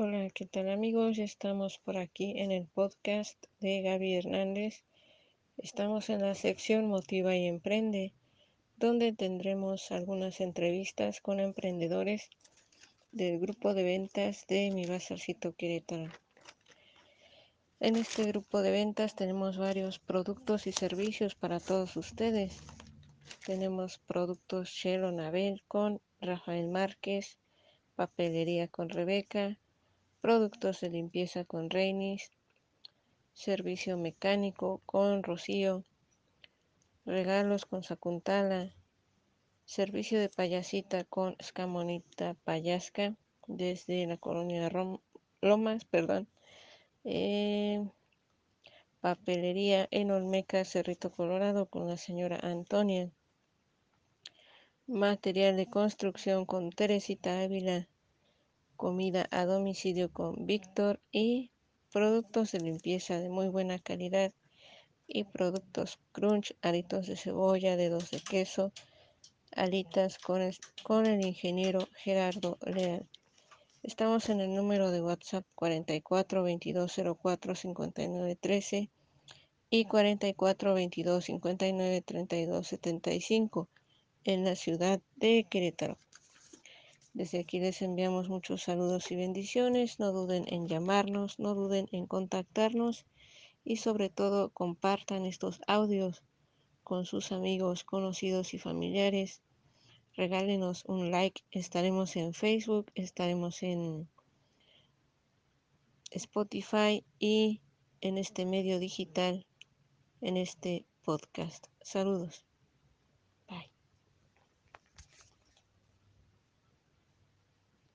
Hola, ¿qué tal amigos? Estamos por aquí en el podcast de Gaby Hernández. Estamos en la sección Motiva y Emprende, donde tendremos algunas entrevistas con emprendedores del grupo de ventas de Mi Bazarcito Querétaro. En este grupo de ventas tenemos varios productos y servicios para todos ustedes. Tenemos productos Shelo Nabel con Rafael Márquez, papelería con Rebeca, productos de limpieza con Reinis, servicio mecánico con Rocío, regalos con Sacuntala, servicio de payasita con Escamonita Payasca desde la colonia Lomas, perdón, eh, papelería en Olmeca, Cerrito Colorado con la señora Antonia, material de construcción con Teresita Ávila, comida a domicilio con Víctor y productos de limpieza de muy buena calidad y productos crunch, aritos de cebolla, dedos de queso, alitas con el, con el ingeniero Gerardo Leal. Estamos en el número de WhatsApp 44 22 04 59 13 y 44 22 59 32 75 en la ciudad de Querétaro. Desde aquí les enviamos muchos saludos y bendiciones. No duden en llamarnos, no duden en contactarnos y sobre todo compartan estos audios con sus amigos, conocidos y familiares. Regálenos un like. Estaremos en Facebook, estaremos en Spotify y en este medio digital, en este podcast. Saludos.